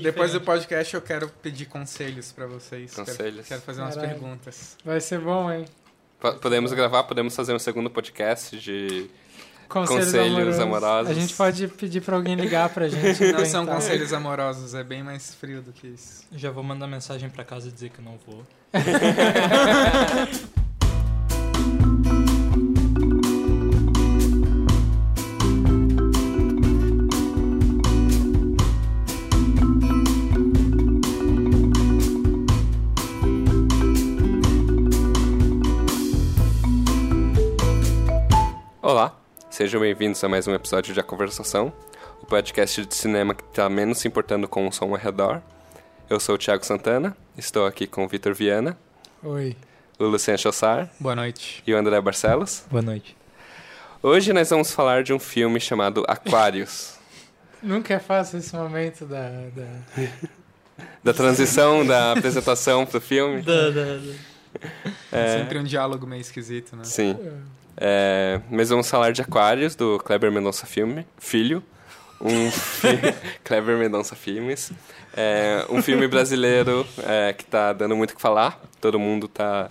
Depois do diferente. podcast eu quero pedir conselhos pra vocês. Quero- Conselhos. Quero, fazer umas Caralho. perguntas. Vai ser bom, hein? Po- Podemos gravar, podemos fazer um segundo podcast de. Conselhos, Conselhos amorosos. A gente pode pedir pra alguém ligar pra gente. Não são conselhos amorosos, é bem mais frio do que isso. Já vou mandar mensagem pra casa e dizer que eu não vou. sejam bem-vindos a mais um episódio de A Conversação, o podcast de cinema que está menos se importando com o som ao redor. Eu sou o Thiago Santana, estou aqui com o Vitor Viana, Oi. o Luciano Chossar Boa noite. e o André Barcelos. Boa noite. Hoje nós vamos falar de um filme chamado Aquários, Nunca é fácil esse momento da. da... da transição da apresentação pro filme. Da, da, da. É, Sempre um diálogo meio esquisito, né? Sim. É, mas vamos falar de Aquários, do Kleber Mendonça Filme, Filho. Um fi- Kleber Mendonça Filmes. É, um filme brasileiro é, que tá dando muito o que falar. Todo mundo tá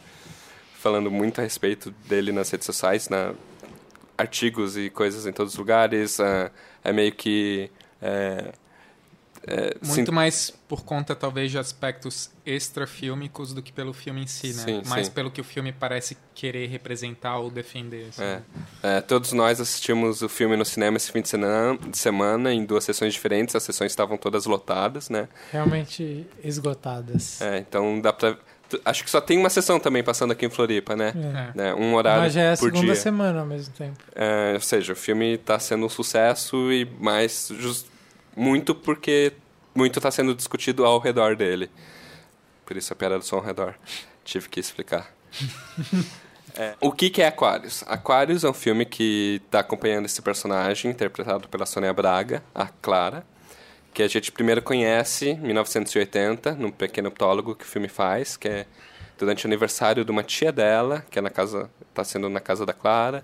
falando muito a respeito dele nas redes sociais, na artigos e coisas em todos os lugares. É, é meio que... É, é, Muito sim- mais por conta, talvez, de aspectos extrafílmicos do que pelo filme em si, né? Sim, mais sim. pelo que o filme parece querer representar ou defender. assim. É. É, todos nós assistimos o filme no cinema esse fim de semana, de semana em duas sessões diferentes. As sessões estavam todas lotadas, né? Realmente esgotadas. É, então dá pra. Acho que só tem uma sessão também passando aqui em Floripa, né? É. Né, Um horário Mas já é a por segunda dia. semana ao mesmo tempo. É, ou seja, o filme está sendo um sucesso e mais jus- muito porque muito está sendo discutido ao redor dele. Por isso a piada do som ao redor. Tive que explicar. É, o que, que é Aquarius? Aquarius é um filme que está acompanhando esse personagem, interpretado pela Sônia Braga, a Clara, que a gente primeiro conhece em 1980, num pequeno prólogo que o filme faz, que é durante o aniversário de uma tia dela, que é na casa, está sendo na casa da Clara,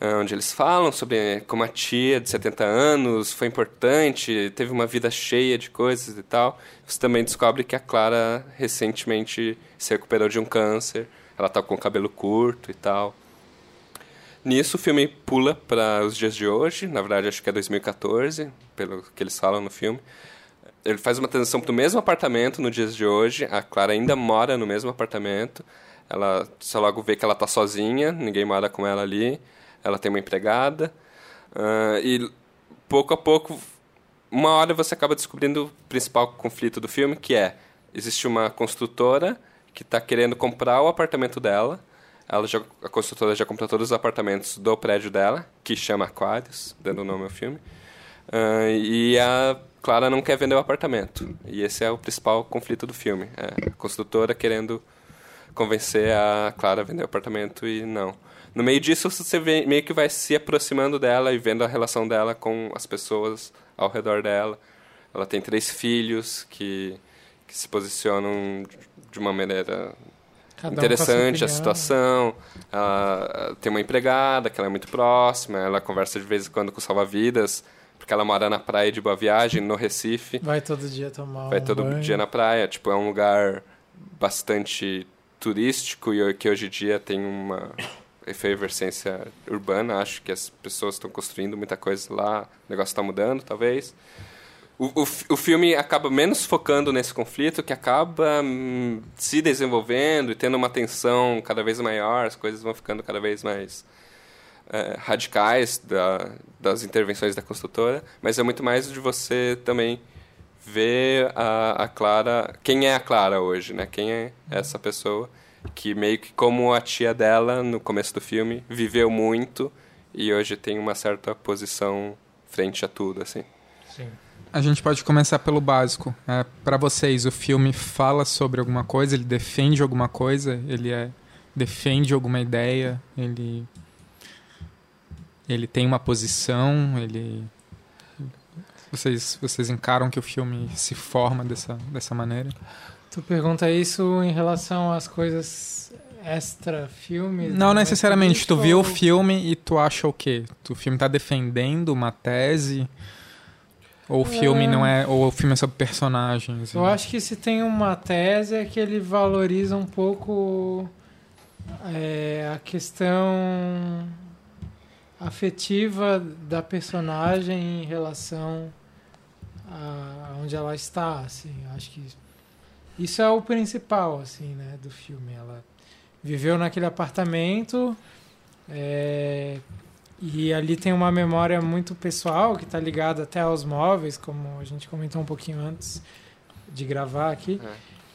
onde eles falam sobre como a tia de 70 anos foi importante, teve uma vida cheia de coisas e tal. Você também descobre que a Clara recentemente se recuperou de um câncer, ela tá com o cabelo curto e tal. Nisso o filme pula para os dias de hoje, na verdade acho que é 2014, pelo que eles falam no filme. Ele faz uma transição para o mesmo apartamento no dias de hoje, a Clara ainda mora no mesmo apartamento. Ela só logo vê que ela tá sozinha, ninguém mora com ela ali. Ela tem uma empregada. ah, e pouco a pouco, uma hora você acaba descobrindo o principal conflito do filme, que é existe uma construtora que está querendo comprar o apartamento dela. Ela já, a construtora já comprou todos os apartamentos do prédio dela, que chama Aquarius, dando o nome ao filme. Ah, e a Clara não quer vender o apartamento. E esse é o principal conflito do filme. É a construtora querendo convencer a Clara a vender o apartamento e não. No meio disso, você vê, meio que vai se aproximando dela e vendo a relação dela com as pessoas ao redor dela. Ela tem três filhos que, que se posicionam de uma maneira Cada um a interessante a situação. Ela tem uma empregada que ela é muito próxima, ela conversa de vez em quando com salva-vidas, porque ela mora na praia de Boa Viagem, no Recife. Vai todo dia tomar Vai um todo banho. dia na praia. Tipo, é um lugar bastante turístico e que hoje em dia tem uma efervescência urbana. Acho que as pessoas estão construindo muita coisa lá, o negócio está mudando, talvez. O, o, o filme acaba menos focando nesse conflito, que acaba hum, se desenvolvendo e tendo uma tensão cada vez maior, as coisas vão ficando cada vez mais é, radicais da, das intervenções da construtora, mas é muito mais de você também ver a, a Clara, quem é a Clara hoje, né? Quem é essa pessoa que meio que como a tia dela no começo do filme viveu muito e hoje tem uma certa posição frente a tudo, assim. Sim. A gente pode começar pelo básico. É, para vocês, o filme fala sobre alguma coisa? Ele defende alguma coisa? Ele é, defende alguma ideia? Ele ele tem uma posição? Ele vocês vocês encaram que o filme se forma dessa dessa maneira? Tu pergunta isso em relação às coisas extra-filmes? Não do necessariamente. Tu Netflix, viu o ou- filme e tu acha o quê? Tu, o filme tá defendendo uma tese? Ou o filme É. não é. Ou o filme é sobre personagens. Eu acho que se tem uma tese é que ele valoriza um pouco é, a questão afetiva da personagem em relação a onde ela está, assim. Eu acho que isso é o principal, assim, né, do filme. Ela viveu naquele apartamento é, e ali tem uma memória muito pessoal que está ligada até aos móveis, como a gente comentou um pouquinho antes de gravar aqui.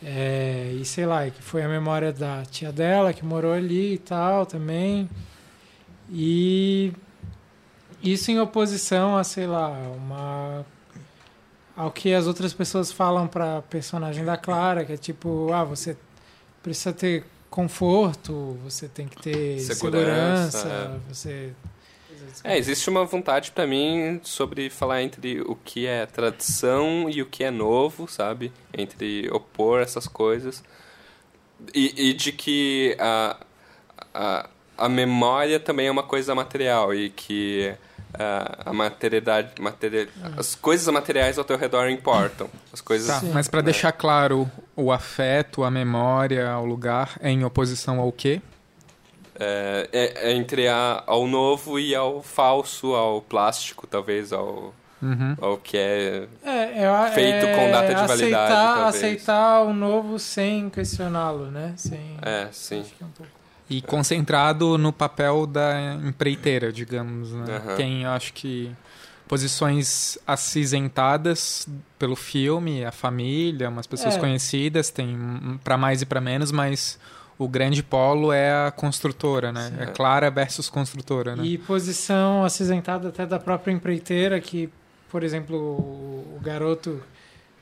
É, e sei lá, que foi a memória da tia dela que morou ali e tal também. E isso em oposição a, sei lá, uma ao que as outras pessoas falam pra personagem da Clara, que é tipo, ah, você precisa ter conforto, você tem que ter Segurança, segurança, você É, existe uma vontade pra mim sobre falar entre o que é tradição e o que é novo, sabe? Entre opor essas coisas. E, e de que a, a, a memória também é uma coisa material e que a, a materialidade, materia, as coisas materiais ao teu redor importam. As coisas Tá, mas pra deixar claro, o afeto, a memória ao lugar é em oposição ao quê? é, é- é entre a, ao novo e ao falso, ao plástico, talvez, ao, Uhum. ao que é É, é, Feito é com data de validade, aceitar, talvez. aceitar o novo sem questioná-lo, né? Sem, É, sim. acho que é um pouco- E concentrado no papel da empreiteira, digamos, né? Aham. Tem, eu acho que, posições acinzentadas pelo filme, a família, umas pessoas É. conhecidas, tem pra mais e pra menos, mas o grande polo é a construtora, né? Sim. É Clara versus construtora, né? E posição acinzentada até da própria empreiteira, que, por exemplo, o garoto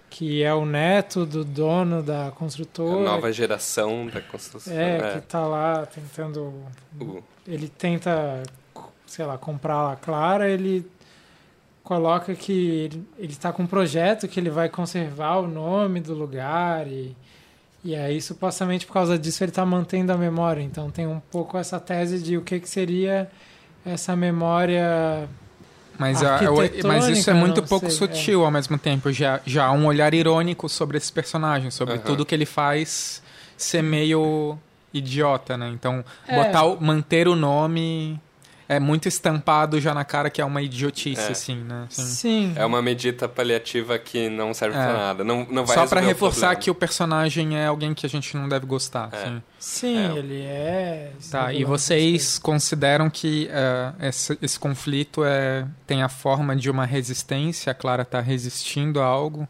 que é o neto do dono da A construtora, nova geração da construção. é, que tá lá tentando O- ele tenta, sei lá, comprar a Clara, ele coloca que ele, ele tá com um projeto que ele vai conservar o nome do lugar e, e aí supostamente por causa disso ele tá mantendo a memória. Então tem um pouco essa tese de o que, que seria essa memória Mas, a- eu- mas isso é muito pouco sei, é. sutil ao mesmo tempo. Já, já há um olhar irônico sobre esse personagem, sobre Aham. tudo que ele faz ser meio idiota, né? Então, É. botar o- manter o nome é muito estampado já na cara que é uma idiotice, É. assim, né? Assim, Sim. É uma medida paliativa que não serve É. pra nada. Não, não vai Só o reforçar problema. que o personagem é alguém que a gente não deve gostar. É. assim. Sim, É. ele é. Tá, e vocês consideram que eh, esse, esse conflito é, tem a forma de uma resistência? A Clara está resistindo a algo?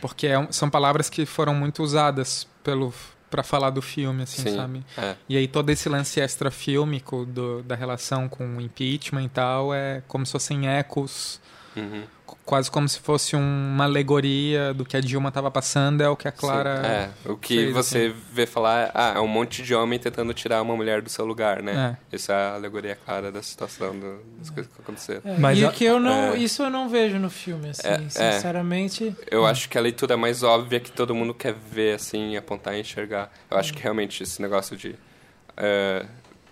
Porque é são palavras que foram muito usadas pelo para falar do filme, assim, Sim. sabe? É. E aí todo esse lance extrafílmico da relação com o impeachment e tal é como se fossem ecos, Uhum. qu- quase como se fosse um- uma alegoria do que a Dilma estava passando, é o que a Clara... Sim. É, o que fez, você vê falar, ah, é um monte de homem tentando tirar uma mulher do seu lugar, né? É. Essa é a alegoria clara da situação, do- das coisas que aconteceram. É, Mas e a- que eu não, é. isso eu não vejo no filme, assim, É, é. sinceramente. Eu acho que a leitura mais óbvia que todo mundo quer ver, assim, apontar e enxergar. Eu acho que realmente esse negócio de. é,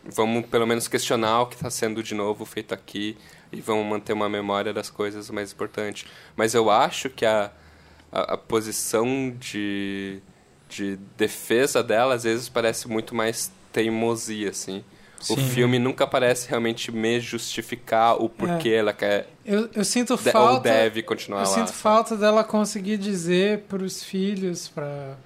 vamos pelo menos questionar o que está sendo de novo feito aqui e vamos manter uma memória das coisas mais importantes. Mas eu acho que a, a, a posição de, de defesa dela às vezes parece muito mais teimosia, assim. O Sim. filme nunca parece realmente me justificar o porquê ela quer Eu, eu sinto de- falta. ou deve continuar eu lá. sinto falta dela conseguir dizer para os filhos, para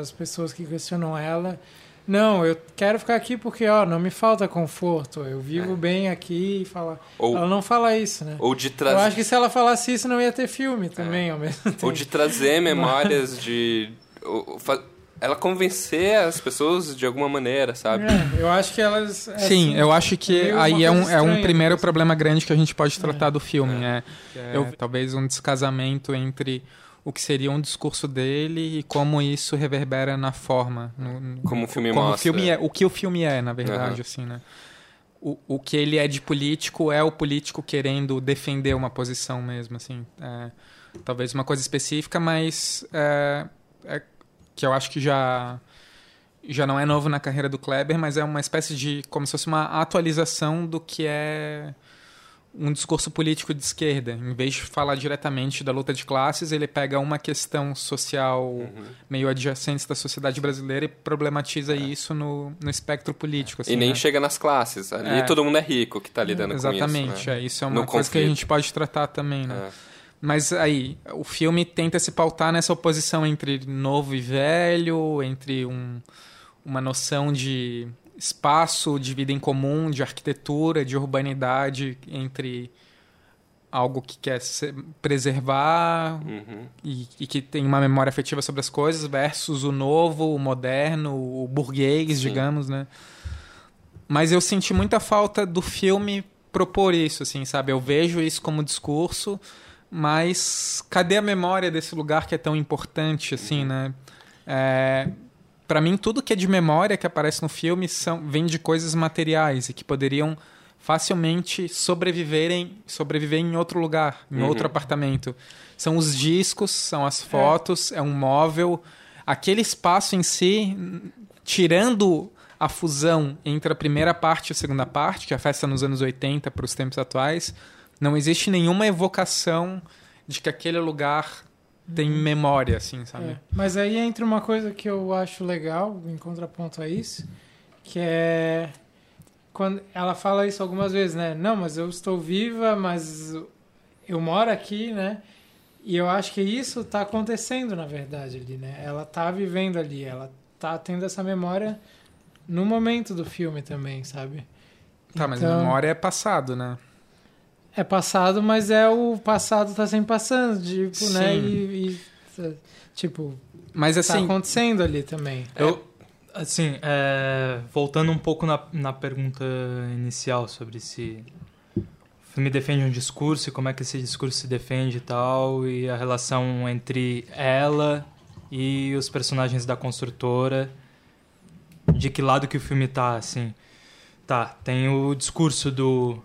as pessoas que questionam ela, não, eu quero ficar aqui porque ó, não me falta conforto, eu vivo É. bem aqui e fala. Ou, Ela não fala isso, né? ou de Eu trazer. acho que se ela falasse isso não ia ter filme também ao mesmo tempo. Ou de trazer memórias de. ou fa- Ela convencer as pessoas de alguma maneira, sabe? É, eu acho que elas. é Sim, assim, eu acho que uma aí é um, é um primeiro assim. problema grande que a gente pode tratar do filme. É. É, eu- talvez um descasamento entre o que seria um discurso dele e como isso reverbera na forma. no- no- Como o filme como o mostra. filme é, o que o filme é, na verdade, Aham. assim, né? O, o que ele é de político é o político querendo defender uma posição mesmo, assim. É, talvez uma coisa específica, mas é, é que eu acho que já já não é novo na carreira do Kleber, mas é uma espécie de como se fosse uma atualização do que é um discurso político de esquerda. Em vez de falar diretamente da luta de classes, ele pega uma questão social Uhum. meio adjacente da sociedade brasileira e problematiza isso no, no espectro político. assim, É. e nem né? chega nas classes. Ali É. todo mundo é rico que tá lidando Exatamente, com isso. né? é, isso é uma No coisa que a conflito. gente pode tratar também, né? É. Mas aí, o filme tenta se pautar nessa oposição entre novo e velho, entre um, uma noção de espaço, de vida em comum, de arquitetura, de urbanidade, entre algo que quer se preservar Uhum. e, e que tem uma memória afetiva sobre as coisas, versus o novo, o moderno, o burguês, Sim. digamos, né? Mas eu senti muita falta do filme propor isso, assim, sabe? Eu vejo isso como discurso, mas cadê a memória desse lugar que é tão importante, assim, né? É, para mim, tudo que é de memória que aparece no filme são, vem de coisas materiais e que poderiam facilmente sobreviverem, sobreviver em outro lugar, em Uhum. outro apartamento. São os discos, são as fotos, é, um móvel. Aquele espaço em si, tirando a fusão entre a primeira parte e a segunda parte, que é a festa nos anos 80 para os tempos atuais, não existe nenhuma evocação de que aquele lugar tem memória, assim, sabe? É, Mas aí entra uma coisa que eu acho legal, em contraponto a isso, que é quando ela fala isso algumas vezes, né? Não, mas eu estou viva, mas eu moro aqui, né? E eu acho que isso está acontecendo, na verdade, ali, né? Ela está vivendo ali, ela está tendo essa memória no momento do filme também, sabe? Tá, mas Então- memória é passado, né? É passado, mas é o passado tá sempre passando, tipo, né? Sim. E, e, tipo, Mas tá assim, acontecendo ali também. Eu, assim, é, voltando um pouco na, na pergunta inicial sobre se o filme defende um discurso e como é que esse discurso se defende e tal, e a relação entre ela e os personagens da construtora, de que lado que o filme tá, assim. Tá, tem o discurso do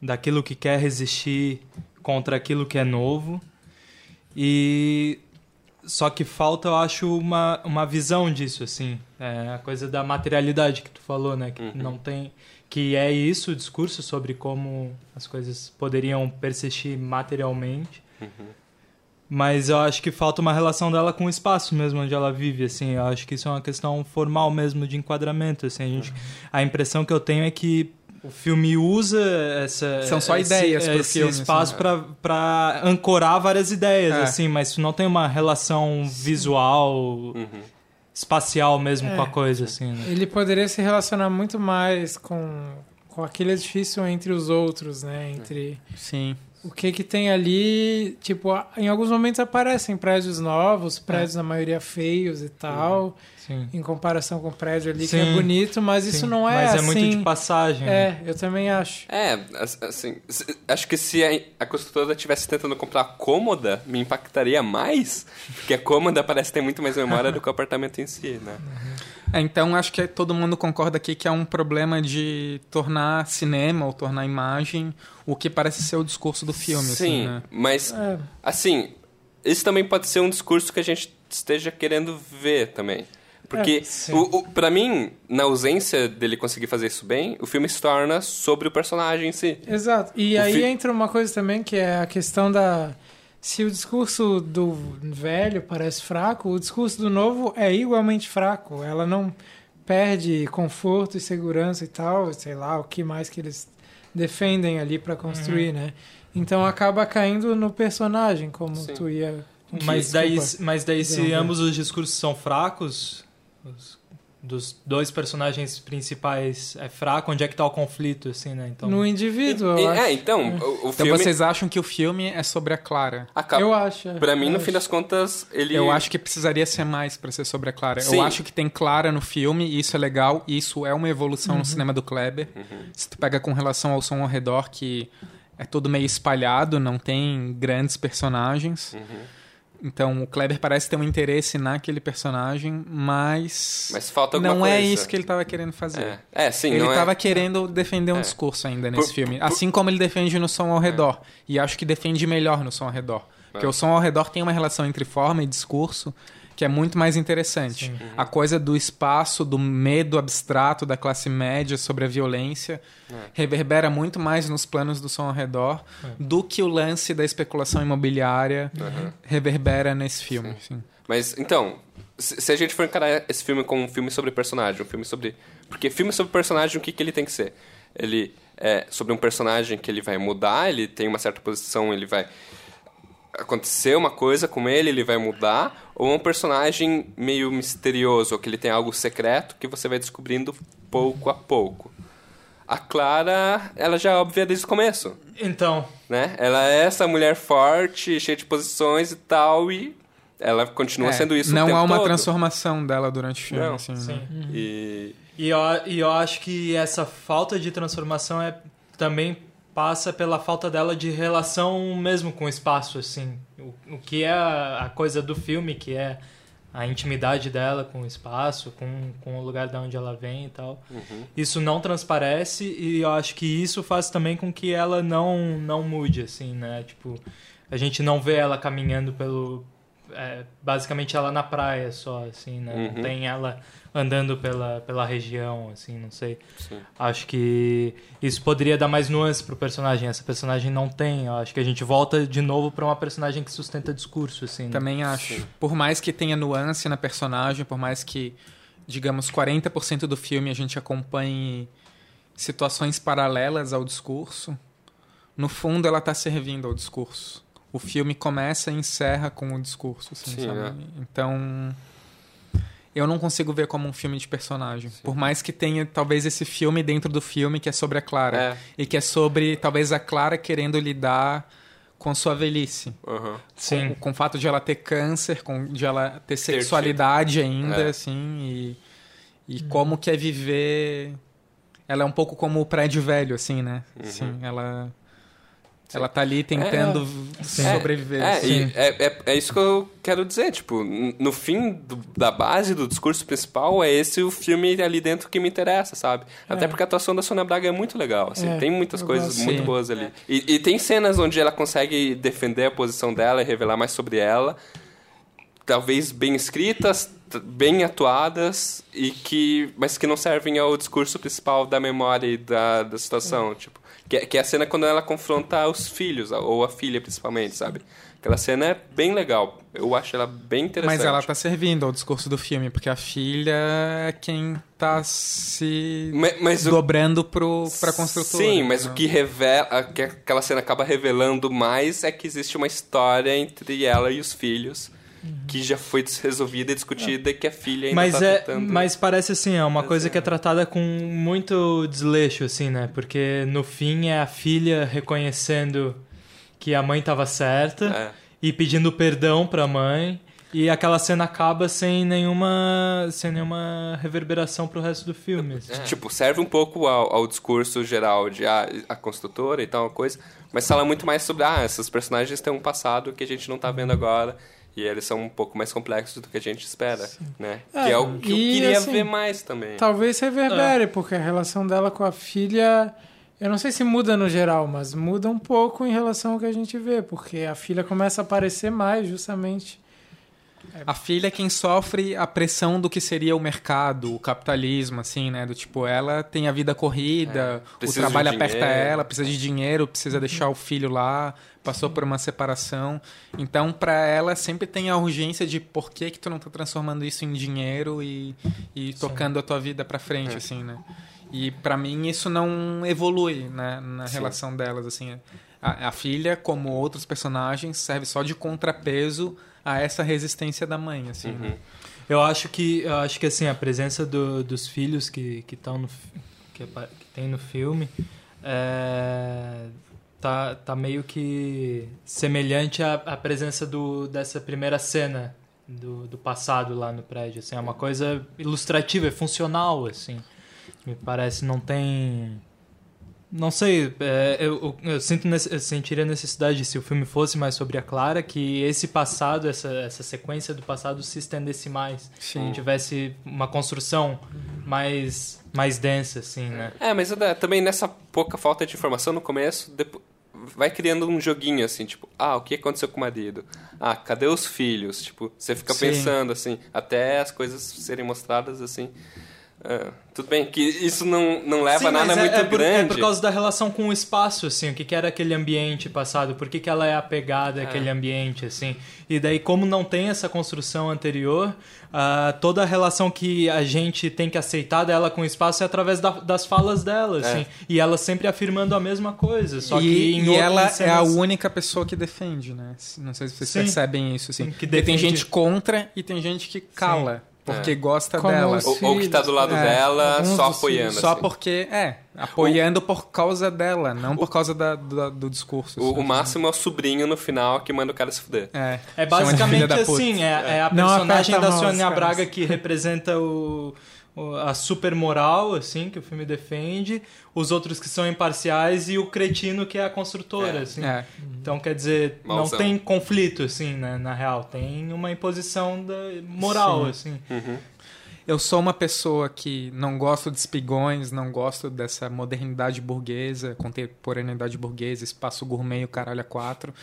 daquilo que quer resistir contra aquilo que é novo, e só que falta, eu acho, uma, uma visão disso, assim. É a coisa da materialidade que tu falou, né? Que Uhum. não tem. Que é isso, o discurso sobre como as coisas poderiam persistir materialmente. Uhum. Mas eu acho que falta uma relação dela com o espaço mesmo onde ela vive, assim. Eu acho que isso é uma questão formal mesmo de enquadramento, assim. A, gente, a impressão que eu tenho é que o filme usa essa São só esse, ideias pro esse filme, espaço assim. para ancorar várias ideias, É. assim, mas não tem uma relação visual, Uhum. espacial mesmo É. com a coisa, assim. Né? Ele poderia se relacionar muito mais com, com aquele edifício entre os outros, né? Entre sim. o que que tem ali, tipo, em alguns momentos aparecem prédios novos, prédios na maioria feios e tal, Sim. em comparação com o prédio ali que é Sim, bonito, mas isso Sim. não é Mas assim. é muito de passagem. né? É, eu também acho. É, as- assim, acho que se a, a construtora estivesse tentando comprar a cômoda, me impactaria mais, porque a cômoda parece ter muito mais memória do que o apartamento em si, né? É, então acho que todo mundo concorda aqui que é um problema de tornar cinema ou tornar imagem o que parece ser o discurso do filme. Sim, assim, né? mas, É, assim, isso também pode ser um discurso que a gente esteja querendo ver também. Porque, É, o, o, pra mim, na ausência dele conseguir fazer isso bem, o filme se torna sobre o personagem em si. Exato. E O aí fi- entra uma coisa também que é a questão da. Se o discurso do velho parece fraco, o discurso do novo é igualmente fraco. Ela não perde conforto e segurança e tal, sei lá, o que mais que eles defendem ali pra Uhum. construir, né? Então acaba caindo no personagem, como Sim. tu ia. Mas daí, mas daí se Interromper. ambos os discursos são fracos, os- dos dois personagens principais é fraco, onde é que tá o conflito, assim, né? Então, No indivíduo, E- eu acho. é, então, o, o Então filme vocês acham que o filme é sobre a Clara? acaba. Eu acho. é. Pra mim, no acho. fim das contas, ele. Eu acho que precisaria ser mais pra ser sobre a Clara. Sim. Eu acho que tem Clara no filme, e isso é legal, e isso é uma evolução Uhum. no cinema do Kleber. Uhum. Se tu pega com relação ao som ao redor, que é todo meio espalhado, não tem grandes personagens. Uhum. Então o Kleber parece ter um interesse naquele personagem, mas, Mas falta alguma não coisa. é isso que ele estava querendo fazer. É, é sim, ele estava é. querendo defender um É. discurso ainda nesse Por- filme. por- Assim como ele defende no som ao redor. E acho que defende melhor no som ao redor. Porque o som ao redor tem uma relação entre forma e discurso que é muito mais interessante. Sim. A coisa do espaço, do medo abstrato da classe média sobre a violência, É. reverbera muito mais nos planos do som ao redor É. do que o lance da especulação imobiliária Aham. reverbera nesse filme. Sim. Mas, então, se, se a gente for encarar esse filme como um filme sobre personagem, um filme sobre... Porque filme sobre personagem, o que, que ele tem que ser? Ele é sobre um personagem que ele vai mudar, ele tem uma certa posição, ele vai... Acontecer uma coisa com ele, ele vai mudar, ou é um personagem meio misterioso, ou que ele tem algo secreto que você vai descobrindo pouco a pouco. A Clara, ela já é óbvia desde o começo Então, né? Ela é essa mulher forte, cheia de posições e tal, e ela continua É, sendo isso o não tempo há uma todo. transformação dela durante o filme. Não, assim, sim. né? E E eu, e eu acho que essa falta de transformação é também passa pela falta dela de relação mesmo com o espaço, assim. O, o que é a, coisa do filme, que é a intimidade dela com o espaço, com, com o lugar de onde ela vem e tal. Uhum. Isso não transparece e eu acho que isso faz também com que ela não, não mude, assim, né? Tipo, a gente não vê ela caminhando pelo... é, basicamente ela na praia só, assim, né? Uhum. Não tem ela andando pela, pela região, assim, não sei. Sim. Acho que isso poderia dar mais nuance pro personagem. Essa personagem não tem. Eu acho que a gente volta de novo pra uma personagem que sustenta discurso, assim. né? Também acho. Sim. Por mais que tenha nuance na personagem, por mais que, digamos, 40% do filme a gente acompanhe situações paralelas ao discurso, no fundo ela está servindo ao discurso. O filme começa e encerra com o discurso, assim, Sim, sabe? é. Então, eu não consigo ver como um filme de personagem. Por mais que tenha, talvez, esse filme dentro do filme que é sobre a Clara. É. E que é sobre, talvez, a Clara querendo lidar com sua velhice Uhum. Sim. com, com o fato de ela ter câncer, com, de ela ter sexualidade ainda, É. assim, e, e como que é viver... Ela é um pouco como o prédio velho, assim, né? Uhum. Sim, ela... Ela tá ali tentando Sim. sobreviver. É, assim. é, é, é isso que eu quero dizer, tipo, no fim do- da base do discurso principal, é esse o filme ali dentro que me interessa, sabe? Até porque a atuação da Sônia Braga é muito legal, assim, É, tem muitas coisas gosto. muito Sim. boas ali. E, e tem cenas onde ela consegue defender a posição dela e revelar mais sobre ela, talvez bem escritas, bem atuadas, e que, mas que não servem ao discurso principal da memória e da, da situação, tipo... Que, é- que é a cena quando ela confronta os filhos, ou a filha principalmente, sabe? Aquela cena é bem legal. Eu acho ela bem interessante. Mas ela tá servindo ao discurso do filme, porque a filha é quem tá se Ma- Mas, o... dobrando pro, pra construtora. Sim, mas né? o que revela, que aquela cena acaba revelando mais é que existe uma história entre ela e os filhos que já foi resolvida e discutida e que a filha ainda Mas, tá é, tentando... mas parece assim, é uma coisa que é tratada com muito desleixo, assim, né? Porque no fim é a filha reconhecendo que a mãe tava certa É. e pedindo perdão pra mãe. E aquela cena acaba sem nenhuma, sem nenhuma reverberação pro resto do filme. assim. Tipo, serve um pouco ao, ao discurso geral de ah, a construtora e tal, coisa, mas fala muito mais sobre, ah, esses personagens têm um passado que a gente não tá vendo agora, e eles são um pouco mais complexos do que a gente espera, né? É, que é o que eu queria assim, ver mais também. Talvez reverbere, É. porque a relação dela com a filha. Eu não sei se muda no geral, mas muda um pouco em relação ao que a gente vê, porque a filha começa a aparecer mais, justamente. A filha é quem sofre a pressão do que seria o mercado, o capitalismo, assim, né? Do tipo, ela tem a vida corrida, É, o trabalho aperta ela, precisa de dinheiro, precisa deixar o filho lá, passou por uma separação. Então, pra ela, sempre tem a urgência de por que que tu não tá transformando isso em dinheiro e, e tocando a tua vida pra frente, É. assim, né? E pra mim isso não evolui né, na Sim. relação delas, assim. A, a filha, como outros personagens, serve só de contrapeso a essa resistência da mãe, assim. Uhum. né? Eu acho que eu acho que assim a presença do- dos filhos que que estão no que, que tem no filme é, tá tá meio que semelhante à, à presença do dessa primeira cena do, do passado lá no prédio assim é uma coisa ilustrativa é funcional assim me parece não tem não sei, é, eu, eu, sinto eu sentiria necessidade, se o filme fosse mais sobre a Clara, que esse passado, essa, essa sequência do passado se estendesse mais. Sim. Tivesse uma construção mais, mais densa, assim, né? É, mas também nessa pouca falta de informação no começo, depo- vai criando um joguinho assim, tipo, ah, o que aconteceu com o marido? Ah, cadê os filhos? Tipo, você fica Sim. pensando assim, até as coisas serem mostradas assim. Ah, tudo bem, que isso não, não leva Sim, a nada mas é- muito é, por, grande. é por causa da relação com o espaço, assim, o que, que era aquele ambiente passado, por que, que ela é apegada àquele ambiente, assim. E daí, como não tem essa construção anterior, ah, toda a relação que a gente tem que aceitar dela com o espaço é através da- das falas dela, assim. E ela sempre afirmando a mesma coisa, só e que em e ela é a cenas- única pessoa que defende, né? Não sei se vocês Sim. percebem isso, assim. Sim, que Porque tem defende- gente contra e tem gente que cala, porque É. gosta Como dela. Ou, ou que tá do lado É, dela alguns só apoiando. Só assim. porque, é, apoiando por causa dela, não por causa da- do, do discurso. O, assim. o máximo é o sobrinho no final que manda o cara se fuder. É, É basicamente assim, é, é a personagem da Sônia. Braga que representa o, o- a super moral, assim, que o filme defende, os outros que são imparciais e o cretino que é a construtora, É. assim. É. Então, quer dizer, Mauzão. não tem conflito, assim, né, na real. Tem uma imposição da moral, Sim. assim. Uhum. Eu sou uma pessoa que não gosto de espigões, não gosto dessa modernidade burguesa, contemporaneidade burguesa, espaço gourmet o caralho a quatro.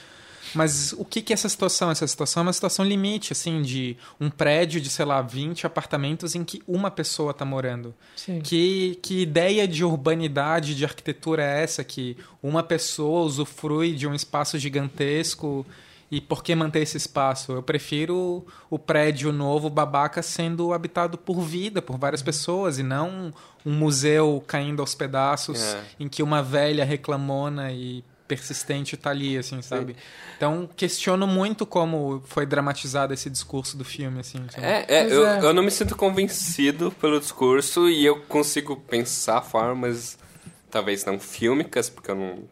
Mas o que que é essa situação? Essa situação é uma situação limite, assim, de um prédio de, sei lá, 20 apartamentos em que uma pessoa está morando. Sim. Que, que ideia de urbanidade, de arquitetura é essa? Que uma pessoa usufrui de um espaço gigantesco e por que manter esse espaço? Eu prefiro o prédio novo, babaca, sendo habitado por vida, por várias pessoas, e não um museu caindo aos pedaços É. em que uma velha reclamona e persistente tá ali, assim, sabe? Então, questiono muito como foi dramatizado esse discurso do filme, assim. É, é, eu, é. eu não me sinto convencido pelo discurso e eu consigo pensar formas, talvez não fílmicas, porque eu não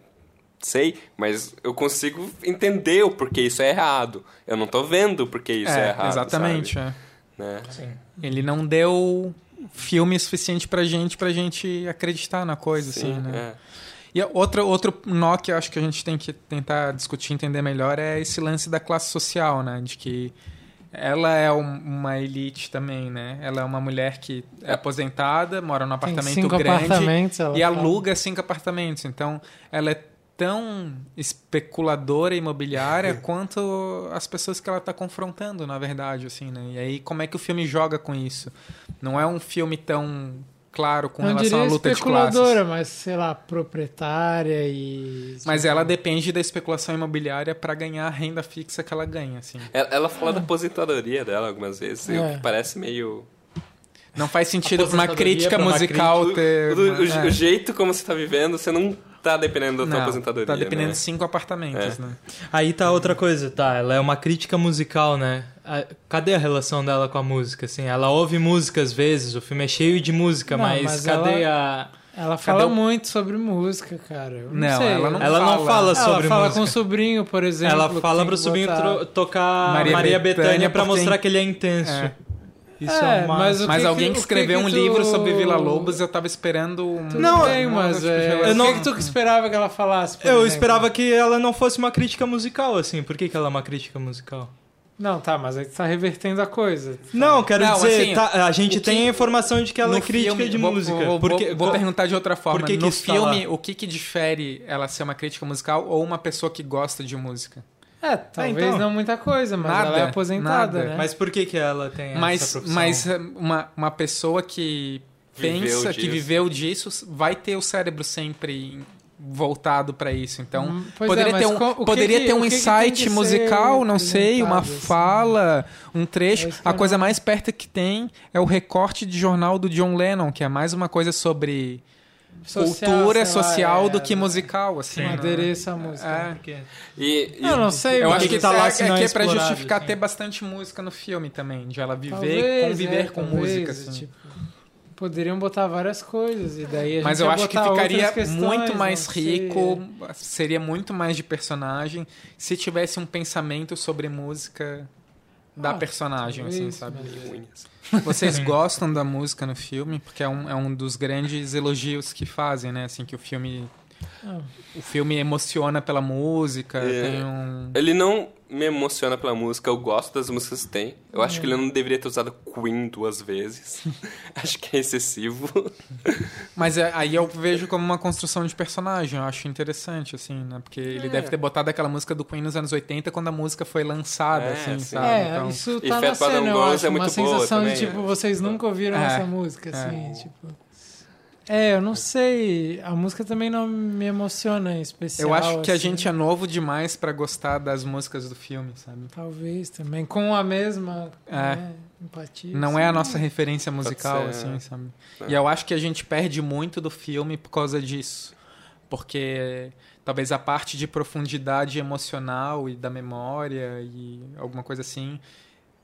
sei, mas eu consigo entender o porquê isso é errado. Eu não tô vendo porque isso é, errado. exatamente, sabe? é. Né? Sim. Ele não deu filme suficiente pra gente, pra gente acreditar na coisa, assim, Sim, né? é. E outra, outro nó que eu acho que a gente tem que tentar discutir, entender melhor, é esse lance da classe social, né? De que ela é um- uma elite também, né? Ela é uma mulher que é aposentada, mora num Tem apartamento cinco grande apartamentos. ela e fala. aluga cinco apartamentos. Então, ela é tão especuladora imobiliária quanto as pessoas que ela está confrontando, na verdade, assim, né? E aí, como é que o filme joga com isso? Não é um filme tão claro com não relação à luta de classes. especuladora, mas sei lá, proprietária e. Mas ela depende da especulação imobiliária para ganhar a renda fixa que ela ganha, assim. Ela, ela fala da aposentadoria dela algumas vezes, e o É. que parece meio. Não faz sentido pra uma crítica uma musical O, ter... o- o- é. o jeito como você tá vivendo, você não tá dependendo da tua Não, aposentadoria. Tá dependendo né? de cinco apartamentos, É. né? Aí tá outra coisa, tá? Ela é uma crítica musical, né? Cadê a relação dela com a música, assim? Ela ouve música às vezes, o filme é cheio de música, Não, mas, mas cadê a... Ela fala o- muito sobre música, cara. Eu Não, Não, sei. ela não Ela não fala. fala Ela sobre fala música. com o sobrinho, por exemplo. Ela fala pro sobrinho tocar Maria Maria, Bethânia porque- mostrar que ele é intenso. É. Isso É, é, uma... mas Mas que alguém que- que escreveu que um tu- livro sobre Vila Lobos, eu tava esperando um... Não, bem, mas tipo é. Eu não- o que, tu esperava que ela falasse? Eu exemplo? esperava que ela não fosse uma crítica musical, assim. Por que, que ela é uma crítica musical? Não, tá, mas aí tu tá revertendo a coisa. Não, quero Não, dizer, assim, tá, a gente tem a informação de que ela No é crítica filme- de vou- música. Vou, vou- porque, vou perguntar de outra forma. por que que no tá filme, o que que difere ela ser uma crítica musical ou uma pessoa que gosta de música? É, talvez então. não muita coisa, mas Nada, ela é aposentada, nada. né? Mas por que, que ela tem Mas, essa profissão? mas uh, uma, uma pessoa que Viveu pensa, que viveu disso, vai ter o cérebro sempre voltado pra isso. Então, Hum, pois poderia é, ter um, que poderia que- ter um insight que musical, não sei, uma assim? fala, um trecho. É A eu coisa não- mais perto que tem é o recorte de jornal do John Lennon, que é mais uma coisa sobre Social, cultura lá, social é, do que musical, assim. Um né? adereço à música. É. Por quê? E, e- Eu não sei, Eu acho que tá lá é, se é não que é é pra justificar assim. ter bastante música no filme também, de ela viver, Talvez, conviver é, com talvez, música, assim. tipo, poderiam botar várias coisas e daí a gente Mas eu ia acho que ficaria questões, muito mais não sei. rico, seria muito mais de personagem se tivesse um pensamento sobre música da Ah, personagem, assim, sabe? Vocês gostam da música no filme? Porque é um, é um dos grandes elogios que fazem, né? Assim, que o filme... Ah. O filme emociona pela música, É. tem um... Ele não, me emociona pela música, eu gosto das músicas que tem. Eu acho que ele não deveria ter usado Queen duas vezes. acho que é excessivo. Mas é, aí eu vejo como uma construção de personagem, eu acho interessante, assim, né? Porque ele É. deve ter botado aquela música do Queen nos anos 80 quando a música foi lançada, É, assim, sim. sabe? É, Então, isso E tá Fat na cena, eu Girls acho. é uma muito boa sensação também, de, tipo, vocês nunca ouviram É, essa música, é. assim, tipo... É, eu não sei. A música também não me emociona em especial. eu acho que a assim. gente é novo demais pra gostar das músicas do filme, sabe? Talvez também. Com a mesma É. né, empatia. Não assim. é a nossa referência musical, assim, é. sabe? É. E eu acho que a gente perde muito do filme por causa disso. Porque talvez a parte de profundidade emocional e da memória e alguma coisa assim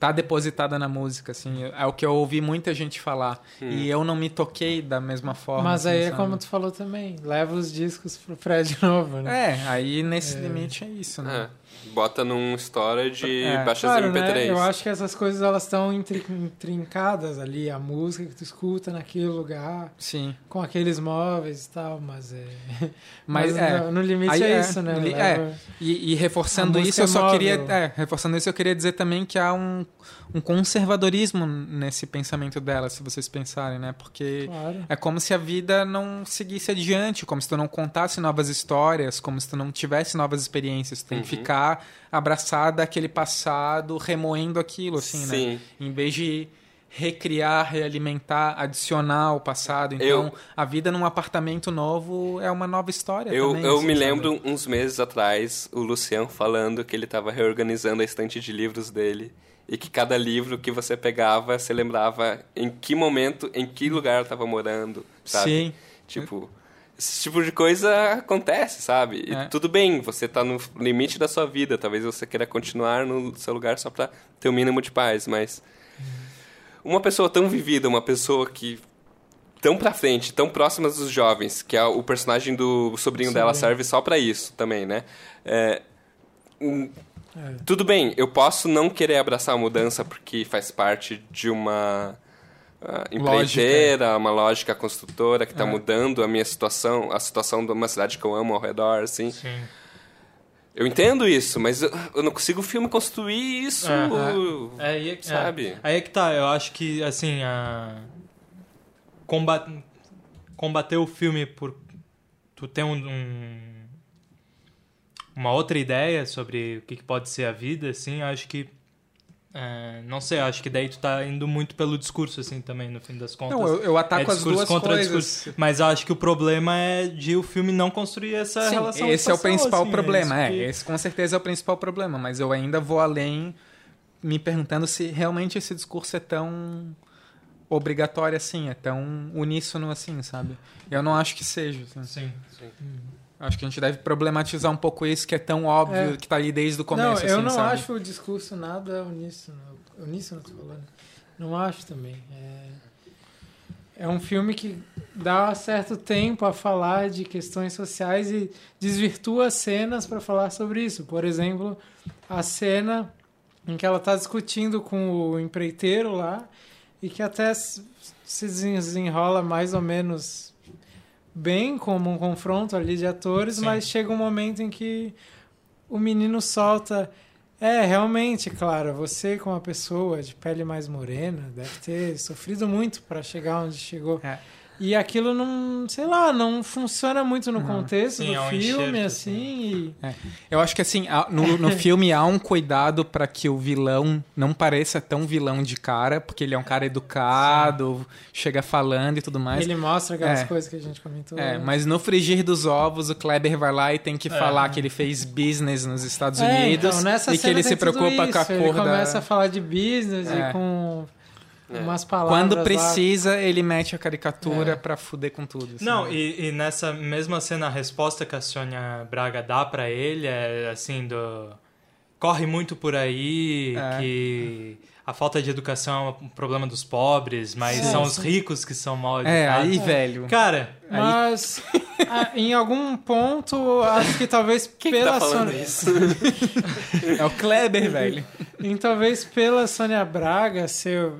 tá depositada na música, assim. É o que eu ouvi muita gente falar. E eu não me toquei da mesma forma. Mas assim, aí é sabe? como tu falou também. Leva os discos pro Fred de novo, né? É, aí nesse limite é isso, né? É. Bota num storage e É. baixa Claro, em MP3. né? Eu acho que essas coisas elas estão intri- intrincadas ali. A música que tu escuta naquele lugar, Sim. com aqueles móveis e tal, mas é. Mas, Mas é. no, no limite Aí é, é, isso, né? li- Leva- E, e reforçando isso, eu só móvel. queria. É, reforçando isso, eu queria dizer também que há um, um conservadorismo nesse pensamento dela, se vocês pensarem, né? Porque Claro. é como se a vida não seguisse adiante, como se tu não contasse novas histórias, como se tu não tivesse novas experiências. Tu tem que Uhum. Ficar abraçada àquele passado, remoendo aquilo, assim, né? Sim. Em vez de recriar, realimentar, adicionar o passado. Então, Eu- a vida num apartamento novo é uma nova história Eu, também. eu assim, me sabe? lembro uns meses atrás, o Luciano falando que ele estava reorganizando a estante de livros dele. E que cada livro que você pegava, você lembrava em que momento, em que lugar estava morando, sabe? Sim. Tipo, esse tipo de coisa acontece, sabe? E É. tudo bem, você tá no limite da sua vida, talvez você queira continuar no seu lugar só pra ter o mínimo de paz, mas uma pessoa tão vivida, uma pessoa que tão pra frente, tão próxima dos jovens, que é o personagem do sobrinho dela Sobrinho. serve só pra isso também, né? É, É. tudo bem, eu posso não querer abraçar a mudança porque faz parte de uma ah, empreiteira, uma lógica construtora que está É. mudando a minha situação, a situação de uma cidade que eu amo ao redor, assim. Sim. Eu entendo isso, mas eu, eu não consigo o filme construir isso, É, aí é que- sabe? é. aí é que tá, eu acho que, assim, a... comba- combater o filme por tu ter um, um- uma outra ideia sobre o que que pode ser a vida, assim, eu acho que é, não sei, acho que daí tu tá indo muito pelo discurso, assim, também, no fim das contas. Não, eu, eu ataco é as discurso duas contra coisas. discurso. Mas acho que o problema é de o filme não construir essa Sim, relação esse é o espacial, principal assim, problema. É, que- esse com certeza é o principal problema. Mas eu ainda vou além, me perguntando se realmente esse discurso é tão obrigatório assim, é tão uníssono assim, sabe? Eu não acho que seja. assim. Sim. Acho que a gente deve problematizar um pouco isso, que é tão óbvio, É. que tá ali desde o começo. não, eu assim, não sabe? acho o discurso nada uníssono. Uníssono, tô falando. Não acho também. É, é um filme que dá certo tempo a falar de questões sociais e desvirtua cenas para falar sobre isso. Por exemplo, a cena em que ela está discutindo com o empreiteiro lá e que até se desenrola mais ou menos bem como um confronto ali de atores, Sim. mas chega um momento em que o menino solta. É, realmente, claro, você como uma pessoa de pele mais morena deve ter sofrido muito para chegar onde chegou. É. E aquilo não, sei lá, não funciona muito no contexto Sim, do é um filme, enxerto, assim. e- Eu acho que assim, no, no filme há um cuidado pra que o vilão não pareça tão vilão de cara, porque ele é um cara educado, chega falando e tudo mais. ele mostra aquelas É. coisas que a gente comentou. É, né? mas no frigir dos ovos, o Kleber vai lá e tem que falar que ele fez business nos Estados É, Unidos então, nessa e que ele se preocupa isso. com a Ele cor começa da... a falar de business É. e com É. umas palavras. Quando lá. precisa, ele mete a caricatura É. pra fuder com tudo. assim. Não, e, e nessa mesma cena, a resposta que a Sônia Braga dá pra ele é assim, do... Corre muito por aí, É. que a falta de educação é um problema dos pobres, mas Sim, são os sim. ricos que são mal educados. É, aí, velho. Cara, Mas ah, em algum ponto, acho que talvez Quem que pela tá falando Sônia. isso? É o Kleber, velho. Em talvez pela Sônia Braga ser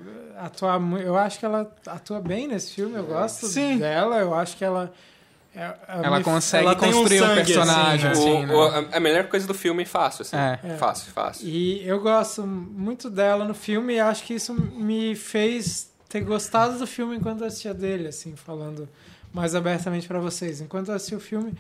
atuar eu acho que ela atua bem nesse filme eu gosto Sim. dela eu acho que ela É- Ela me- consegue ela tem um construir um, sangue, personagem, assim, assim, O- né? o- a- a melhor coisa do filme, fácil, assim. É. Fácil, fácil. E eu gosto muito dela no filme e acho que isso me fez ter gostado do filme enquanto eu assistia dele, assim, falando mais abertamente pra vocês. Enquanto eu assistia o filme,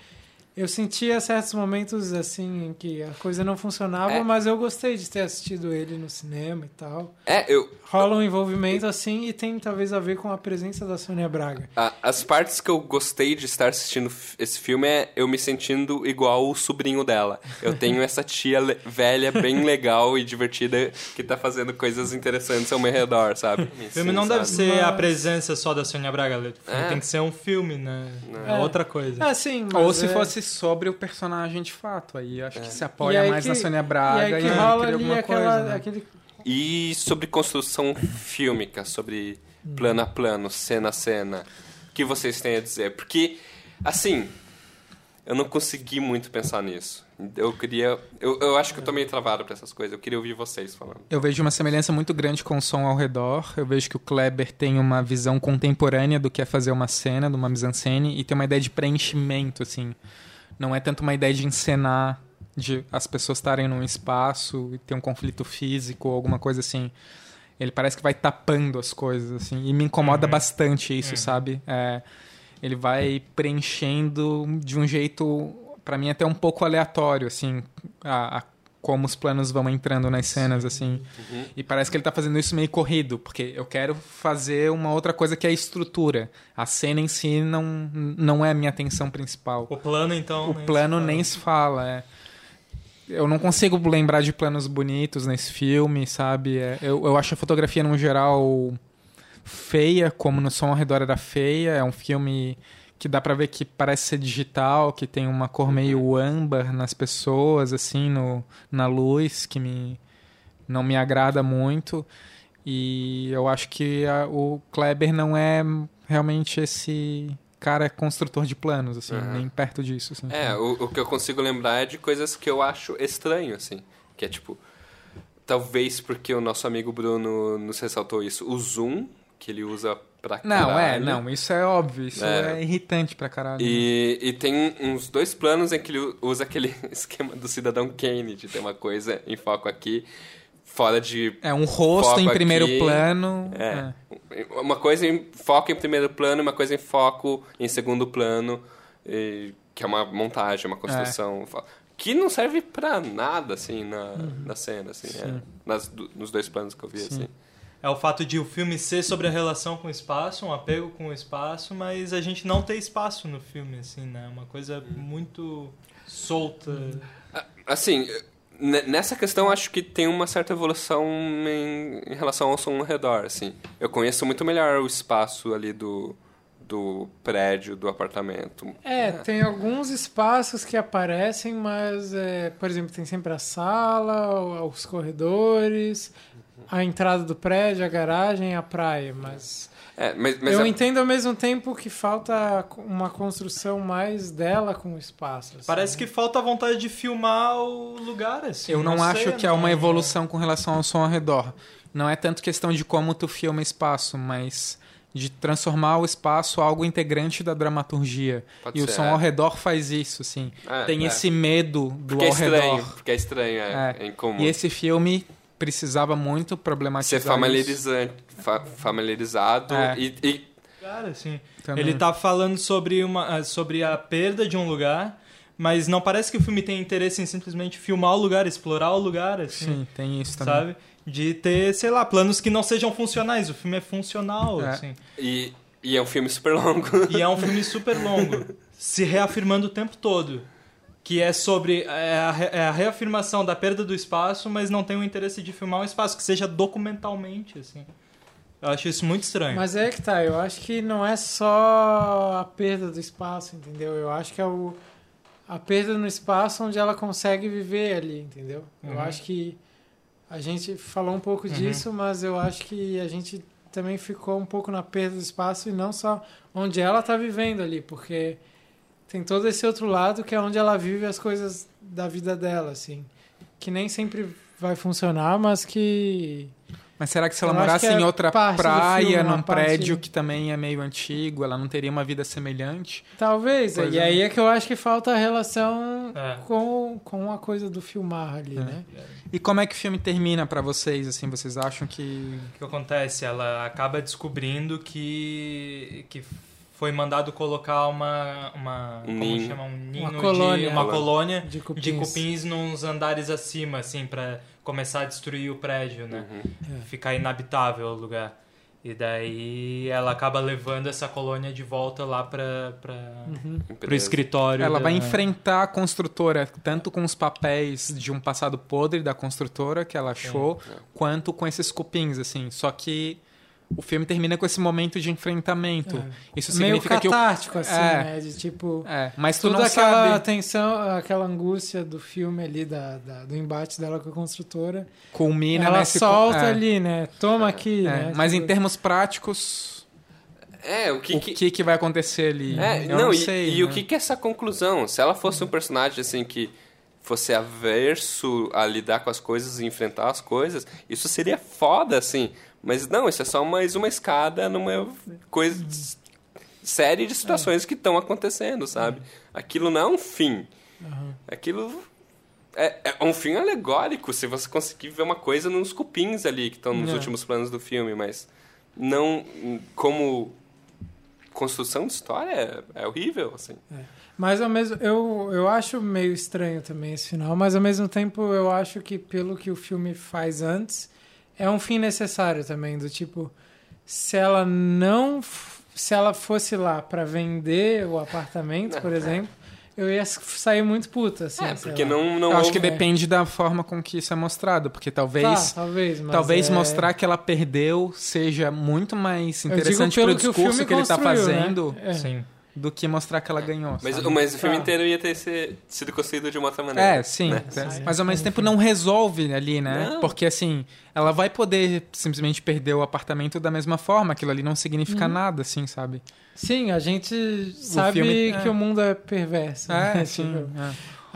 eu sentia certos momentos, assim, em que a coisa não funcionava, É. mas eu gostei de ter assistido ele no cinema e tal. É, eu, Rola um envolvimento, assim, e tem talvez a ver com a presença da Sônia Braga. a- as partes que eu gostei de estar assistindo esse filme é eu me sentindo igual o sobrinho dela. Eu tenho essa tia velha, bem legal e divertida, que tá fazendo coisas interessantes ao meu redor, sabe? O filme não deve sabe? ser a Mas- presença só da Sônia Braga. É. tem que ser um filme, né? É, É. outra coisa. É, sim, mas Ou se é- fosse sobre o personagem de fato. Aí acho que se e apoia mais que- na Sônia E Braga e, que rola cria ali alguma aquela, coisa, né? aquele E sobre construção fílmica, sobre plano a plano, cena a cena. O que vocês têm a dizer? Porque, assim, eu não consegui muito pensar nisso. Eu queria. Eu, eu acho que eu tô meio travado pra essas coisas. Eu queria ouvir vocês falando. Eu vejo uma semelhança muito grande com o som ao redor. Eu vejo que o Kleber tem uma visão contemporânea do que é fazer uma cena, de uma mise-en-scène, e tem uma ideia de preenchimento, assim. Não é tanto uma ideia de encenar, de as pessoas estarem num espaço e ter um conflito físico ou alguma coisa assim. Ele parece que vai tapando as coisas, assim. E me incomoda Uhum. bastante isso, Uhum. sabe? É, ele vai preenchendo de um jeito, pra mim, até um pouco aleatório, assim, a, a- como os planos vão entrando nas cenas, assim. Uhum. E parece que ele tá fazendo isso meio corrido, porque eu quero fazer uma outra coisa que é a estrutura. A cena em si não, não é a minha atenção principal. O plano, então. O nem plano se fala. nem se fala, é. Eu não consigo lembrar de planos bonitos nesse filme, sabe? É, eu, eu acho a fotografia, no geral, feia, como no Som ao Redor era feia. É um filme que dá pra ver que parece ser digital, que tem uma cor meio âmbar nas pessoas, assim, no, na luz, que me, não me agrada muito. E eu acho que a- o Kleber não é realmente esse cara construtor de planos, assim, Aham. nem perto disso. Assim, É, o, o que eu consigo lembrar é de coisas que eu acho estranho, assim. Que é tipo. Talvez porque o nosso amigo Bruno nos ressaltou isso. O zoom que ele usa pra Não, é, caralho. não, isso é óbvio, isso É. é, irritante pra caralho. E, e tem uns dois planos em que ele usa aquele esquema do cidadão Kane, de ter uma coisa em foco aqui, fora de. É um rosto em primeiro aqui, plano. É. Uma coisa em foco em primeiro plano, uma coisa em foco em segundo plano, e- que é uma montagem, uma construção. Que não serve pra nada, assim, na, na cena, assim. é. Nas, nos dois planos que eu vi, Sim. assim. É o fato de o filme ser sobre a relação com o espaço, um apego com o espaço, mas a gente não ter espaço no filme, assim, né? Uma coisa muito solta. Assim, ne- nessa questão acho que tem uma certa evolução em, em relação ao som ao redor, assim. Eu conheço muito melhor o espaço ali do, do prédio, do apartamento. É, tem alguns espaços que aparecem, mas, é, por exemplo, tem sempre a sala, os corredores, a entrada do prédio, a garagem, a praia, mas... É, mas, mas eu é- entendo ao mesmo tempo que falta uma construção mais dela com o espaço. assim, Parece né? que falta a vontade de filmar o lugar, assim. Eu não, sei, acho que é não- uma evolução com relação ao som ao redor. Não é tanto questão de como tu filma espaço, mas de transformar o espaço algo integrante da dramaturgia. Pode e o ser, som é. ao redor faz isso, assim. É, Tem é. esse medo do Porque é ao estranho, redor. porque é estranho, é, é incomum. E esse filme precisava muito problematizar Ser isso familiarizante, fa- familiarizado É. e, e- Cara, assim. também. Ele tá falando sobre, uma, ah, sobre a perda de um lugar, mas não parece que o filme tem interesse em simplesmente filmar o lugar, explorar o lugar, assim. Sim, tem isso também. Sabe? De ter, sei lá, planos que não sejam funcionais. O filme é funcional, É. assim. e, e é um filme super longo. E é um filme super longo, se reafirmando o tempo todo. Que é sobre é é a reafirmação da perda do espaço, mas não tem o interesse de filmar um espaço que seja documentalmente, assim. Eu acho isso muito estranho. Mas é que tá, eu acho que não é só a perda do espaço, entendeu? Eu acho que é o, a perda no espaço onde ela consegue viver ali, entendeu? Eu Uhum. acho que a gente falou um pouco Uhum. disso, mas eu acho que a gente também ficou um pouco na perda do espaço e não só onde ela tá vivendo ali, porque tem todo esse outro lado que é onde ela vive as coisas da vida dela, assim, que nem sempre vai funcionar, mas que Mas será que se ela Eu morasse é em outra praia, filme, num parte- prédio que também é meio antigo, ela não teria uma vida semelhante? Talvez. Pois e é. aí é que eu acho que falta a relação É. com, com a coisa do filmar ali, É. né? E como é que o filme termina pra vocês, assim? Vocês acham que... O que acontece? Ela acaba descobrindo que, que foi mandado colocar uma. uma Um como ninho. chama? Um ninho Uma de- colônia. uma colônia De cupins. de cupins nos andares acima, assim, pra começar a destruir o prédio, né? Uhum. É. Ficar inabitável o lugar. E daí ela acaba levando essa colônia de volta lá pra, Uhum. Beleza. escritório. Ela da- vai enfrentar a construtora, tanto com os papéis de um passado podre da construtora que ela achou, É. quanto com esses cupins, assim. Só que o filme termina com esse momento de enfrentamento. É. Isso Meio significa que o... catártico, assim, É. né? De tipo. É, mas tu Toda não aquela sabe tensão, aquela angústia do filme ali, da, da- do embate dela com a construtora, culmina ela nesse... solta é, ali, né? Toma aqui, é. né? Mas em Tipo, termos práticos, É, o que, o que, que, que vai acontecer ali? É, Eu não, não e, sei. e o né? que que é essa conclusão? Se ela fosse um personagem assim que fosse averso a lidar com as coisas e enfrentar as coisas, isso seria foda, assim. Mas não, isso é só mais uma escada numa coisa série de situações que estão acontecendo, sabe? Aquilo não é um fim. aham. Aquilo é, é um fim alegórico, se você conseguir ver uma coisa nos cupins ali que estão nos É. últimos planos do filme, mas não como construção de história é, é horrível, assim. Mas ao mesmo eu, eu acho meio estranho também esse final, mas ao mesmo tempo eu acho que pelo que o filme faz antes, é um fim necessário também, do tipo, se ela não se ela fosse lá pra vender o apartamento, por exemplo, eu ia sair muito puta, assim, é, porque lá. não, não Eu acho que houve- depende da forma com que isso é mostrado, porque talvez... Tá, talvez, mas Talvez é- mostrar que ela perdeu seja muito mais interessante pelo pro que o discurso filme que, ele tá construiu, né? fazendo É. Sim. Do que mostrar que ela ganhou. Mas, sabe? mas o filme Tá. inteiro ia ter se- sido construído de uma outra maneira. É, sim. né? é. Mas ao mesmo tempo não resolve ali, né? Não. Porque assim, ela vai poder simplesmente perder o apartamento da mesma forma. Aquilo ali não significa Uhum. nada, assim, sabe? Sim, a gente sabe filme- que é. o mundo é perverso. É, né? sim. Tipo, é.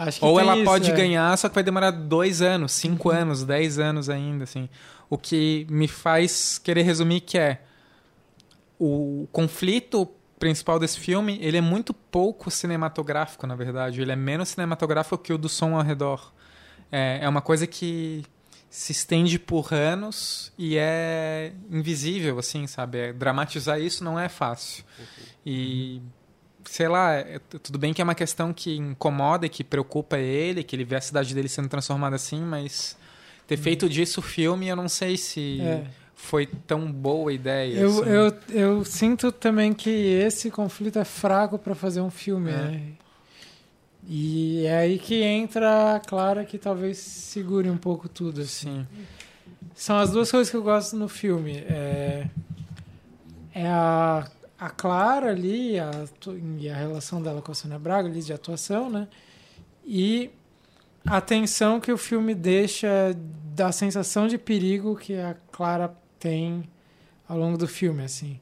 acho que Ou ela isso, pode é. ganhar, só que vai demorar dois anos, cinco Uhum. anos, dez anos ainda, assim. O que me faz querer resumir que é o conflito principal desse filme, ele é muito pouco cinematográfico, na verdade. Ele é menos cinematográfico que o do som ao redor. É, é uma coisa que se estende por anos e é invisível, assim, sabe? É, dramatizar isso não é fácil. E sei lá, é- tudo bem que é uma questão que incomoda e que preocupa ele, que ele vê a cidade dele sendo transformada assim, mas ter feito disso o filme, eu não sei se É. foi tão boa ideia. Eu, assim. eu, eu sinto também que esse conflito é fraco pra fazer um filme, É. né? E é aí que entra a Clara que talvez segure um pouco tudo, assim. Sim. São as duas coisas que eu gosto no filme. É, é a, a Clara ali a, e a relação dela com a Sônia Braga ali de atuação, né? E a tensão que o filme deixa da sensação de perigo que a Clara tem ao longo do filme, assim.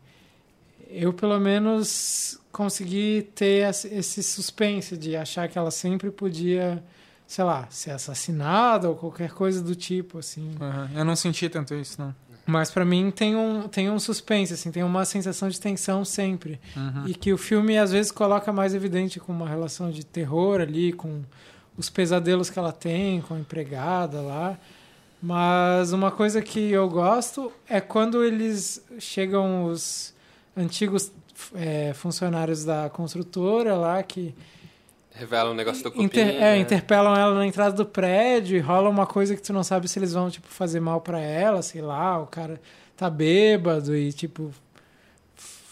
Eu, pelo menos, consegui ter esse suspense de achar que ela sempre podia, sei lá, ser assassinada ou qualquer coisa do tipo, assim. Aham. Eu não senti tanto isso, não. Mas pra mim tem um, tem um suspense, assim, tem uma sensação de tensão sempre. Uhum. E que o filme às vezes coloca mais evidente com uma relação de terror ali, com os pesadelos que ela tem com a empregada lá. Mas uma coisa que eu gosto é quando eles chegam os antigos é, funcionários da construtora lá que Revela um negócio do cupim. Inter- é, né? interpelam ela na entrada do prédio e rola uma coisa que tu não sabe se eles vão, tipo, fazer mal pra ela, sei lá, o cara tá bêbado e, tipo,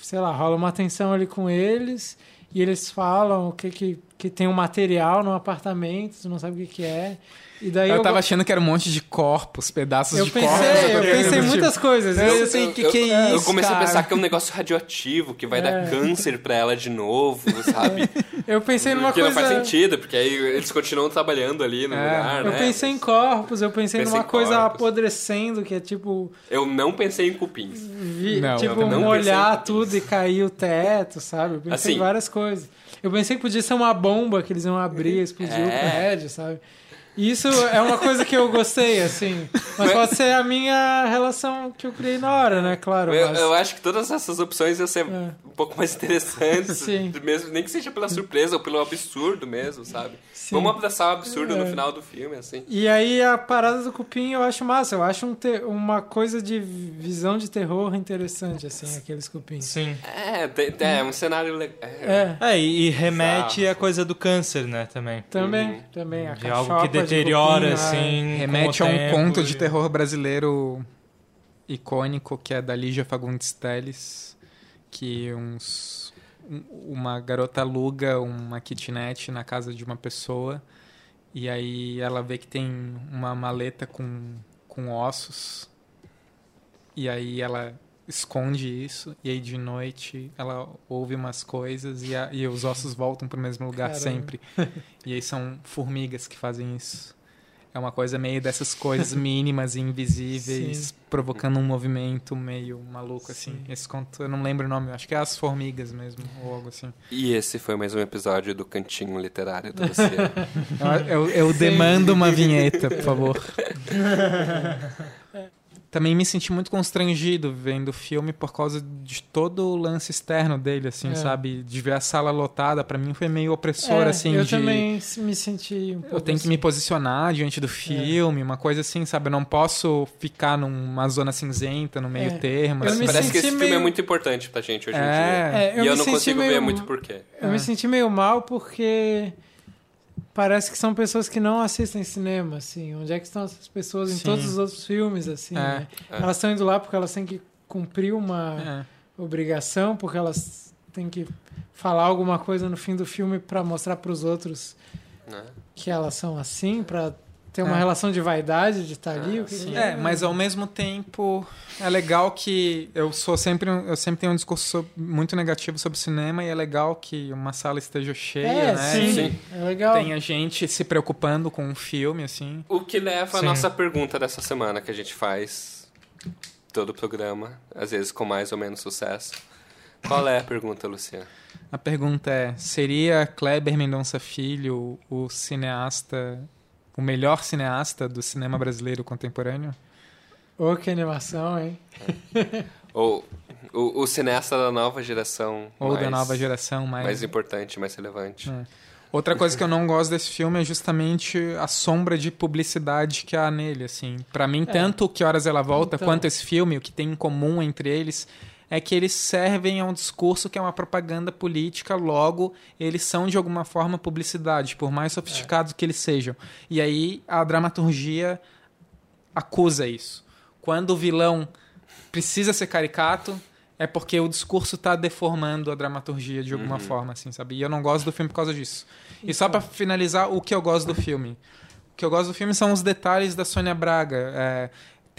sei lá, rola uma tensão ali com eles e eles falam o que que, que tem um material no apartamento, tu não sabe o que que é. E daí Eu, eu, tava go- achando que era um monte de corpos, pedaços eu de pensei, corpos. eu pensei em muitas coisas. Eu, Eu- eu sei o que, eu, que é eu isso. comecei cara. a pensar que é um negócio radioativo, que vai É. dar câncer pra ela de novo, sabe? Eu pensei numa que coisa. não faz sentido, porque aí eles continuam trabalhando ali no É, lugar, Eu né? pensei em corpos, eu pensei, Pensei numa em coisa corpos. apodrecendo, que é tipo. Eu não pensei em cupins. vi- Não, tipo, eu não molhar em tudo e cair o teto, sabe? Eu pensei em Assim. várias coisas. Eu pensei que podia ser uma bomba que eles iam abrir, explodir o É. prédio, sabe? Isso é uma coisa que eu gostei, assim. Mas pode ser a minha relação que eu criei na hora, né? Claro. Eu, mas- eu acho que todas essas opções iam ser É. um pouco mais interessantes, Sim. mesmo, nem que seja pela surpresa ou pelo absurdo mesmo, sabe? Sim. Vamos abraçar o absurdo no É. final do filme, assim. E aí a parada do cupim eu acho massa. Eu acho um uma coisa de visão de terror interessante, assim, aqueles cupins. Sim. É, tem- tem- é um cenário legal. É, É, e, e remete Exato. à coisa do câncer, né, também. também, Uhum. também. A De algo que de deteriora, cupim, ah, assim. Remete com a um tempo conto de terror brasileiro icônico que é da Lígia Fagundes Telles, que uns, uma garota aluga uma kitnet na casa de uma pessoa e aí ela vê que tem uma maleta com, com ossos e aí ela esconde isso e aí de noite ela ouve umas coisas e, a- e os ossos voltam para o mesmo lugar Caramba. sempre e aí são formigas que fazem isso é uma coisa meio dessas coisas mínimas e invisíveis Sim. provocando um movimento meio maluco assim Sim. esse conto eu não lembro o nome acho que é as formigas mesmo ou algo assim E esse foi mais um episódio do Cantinho Literário do Luciano. Eu, eu- eu demando uma vinheta, por favor. Também me senti muito constrangido vendo o filme por causa de todo o lance externo dele, assim, É. sabe? De ver a sala lotada, pra mim foi meio opressor, É, assim, eu de... também me senti um pouco Eu tenho que assim. me posicionar diante do filme, uma coisa assim, sabe? Eu não posso ficar numa zona cinzenta, no meio É. termo. Eu assim. me Parece que senti esse filme é meio- muito importante pra gente hoje em É. dia. É, eu e eu não consigo meio- ver muito porquê. Eu É. me senti meio mal porque parece que são pessoas que não assistem cinema, assim. Onde é que estão essas pessoas em Sim. todos os outros filmes, assim, É, né? é. Elas estão indo lá porque elas têm que cumprir uma É. obrigação, porque elas têm que falar alguma coisa no fim do filme pra mostrar pros outros Né? que elas são assim, pra ter uma É. relação de vaidade de estar ali. Ah, o que sim. que É, mas ao mesmo tempo é legal que eu sou sempre eu sempre tenho um discurso so- muito negativo sobre cinema e é legal que uma sala esteja cheia, É, né? sim, Sim. é legal. Tenha gente se preocupando com um filme assim. O que leva à Sim. nossa pergunta dessa semana que a gente faz todo o programa, às vezes com mais ou menos sucesso. Qual é a pergunta, Luciano? A pergunta é: seria Kleber Mendonça Filho o cineasta, o melhor cineasta do cinema brasileiro contemporâneo? Ô, que animação, hein? Ou o, o cineasta da nova geração. Ou da mais- nova geração mais, Mais importante, mais relevante. É. Outra coisa que eu não gosto desse filme é justamente a sombra de publicidade que há nele, assim. Para mim, tanto Que Horas Ela Volta Então. quanto esse filme, o que tem em comum entre eles é que eles servem a um discurso que é uma propaganda política, logo eles são de alguma forma publicidade, por mais sofisticados que eles sejam. E aí a dramaturgia acusa isso. Quando o vilão precisa ser caricato, é porque o discurso tá deformando a dramaturgia de alguma Uhum. forma, assim, sabe? E eu não gosto do filme por causa disso. E só Então. pra finalizar, o que eu gosto do filme. O que eu gosto do filme são os detalhes da Sônia Braga. É,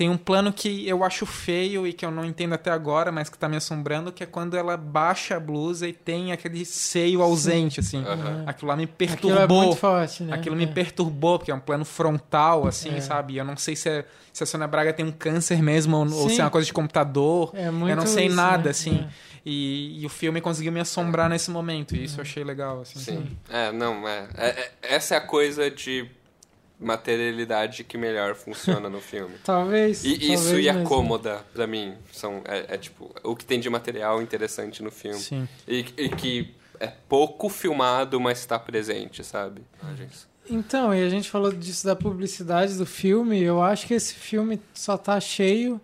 tem um plano que eu acho feio e que eu não entendo até agora, mas que tá me assombrando, que é quando ela baixa a blusa e tem aquele seio ausente, assim. Aham. Aquilo lá me Aquilo é perturbou. muito forte, né? Aquilo me É. perturbou, porque é um plano frontal, assim, É. sabe? Eu não sei se, é- se a Sônia Braga tem um câncer mesmo ou, ou Sim. se é uma coisa de computador. É muito eu não sei isso, nada, né? assim. É. E, e o filme conseguiu me assombrar nesse momento, e isso eu achei legal, assim. Sim. É, não, é, é- é- Essa é a coisa de materialidade que melhor funciona no filme. Talvez. E isso talvez e a cômoda, pra mim, são, é, é, tipo, o que tem de material interessante no filme. Sim. E, e que é pouco filmado, mas está presente, sabe? Então, e a gente falou disso da publicidade do filme. Eu acho que esse filme só tá cheio.